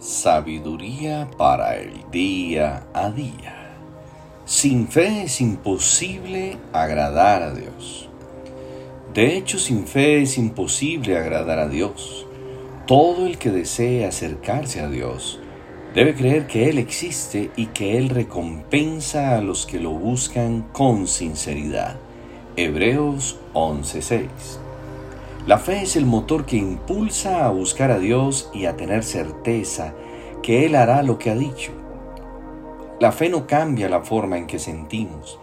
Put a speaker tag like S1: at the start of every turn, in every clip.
S1: Sabiduría para el día a día. Sin fe es imposible agradar a Dios. De hecho, sin fe es imposible agradar a Dios. Todo el que desee acercarse a Dios debe creer que Él existe y que Él recompensa a los que lo buscan con sinceridad. Hebreos 11:6 la fe es el motor que impulsa a buscar a Dios y a tener certeza que Él hará lo que ha dicho. La fe no cambia la forma en que sentimos,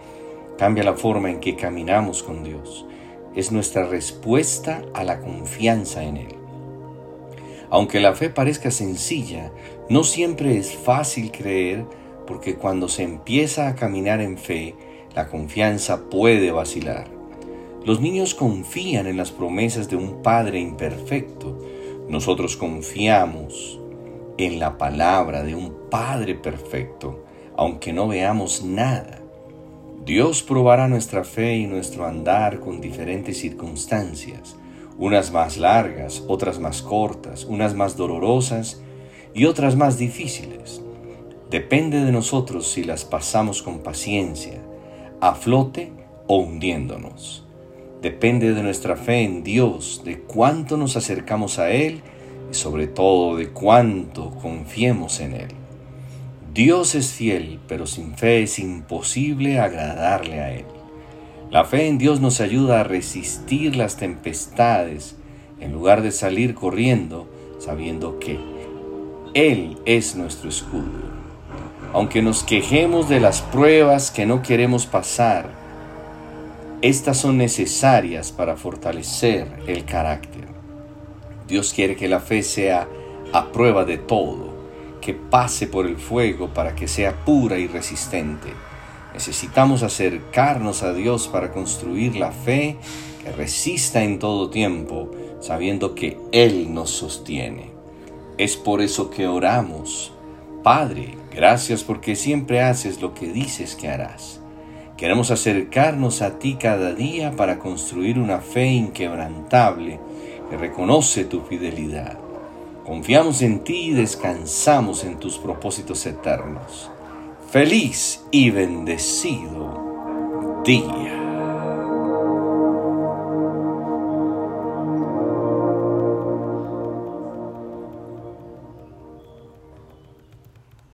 S1: cambia la forma en que caminamos con Dios. Es nuestra respuesta a la confianza en Él. Aunque la fe parezca sencilla, no siempre es fácil creer porque cuando se empieza a caminar en fe, la confianza puede vacilar. Los niños confían en las promesas de un Padre imperfecto. Nosotros confiamos en la palabra de un Padre perfecto, aunque no veamos nada. Dios probará nuestra fe y nuestro andar con diferentes circunstancias, unas más largas, otras más cortas, unas más dolorosas y otras más difíciles. Depende de nosotros si las pasamos con paciencia, a flote o hundiéndonos. Depende de nuestra fe en Dios, de cuánto nos acercamos a Él y sobre todo de cuánto confiemos en Él. Dios es fiel, pero sin fe es imposible agradarle a Él. La fe en Dios nos ayuda a resistir las tempestades en lugar de salir corriendo sabiendo que Él es nuestro escudo. Aunque nos quejemos de las pruebas que no queremos pasar, estas son necesarias para fortalecer el carácter. Dios quiere que la fe sea a prueba de todo, que pase por el fuego para que sea pura y resistente. Necesitamos acercarnos a Dios para construir la fe que resista en todo tiempo, sabiendo que Él nos sostiene. Es por eso que oramos. Padre, gracias porque siempre haces lo que dices que harás. Queremos acercarnos a ti cada día para construir una fe inquebrantable que reconoce tu fidelidad. Confiamos en ti y descansamos en tus propósitos eternos. Feliz y bendecido día.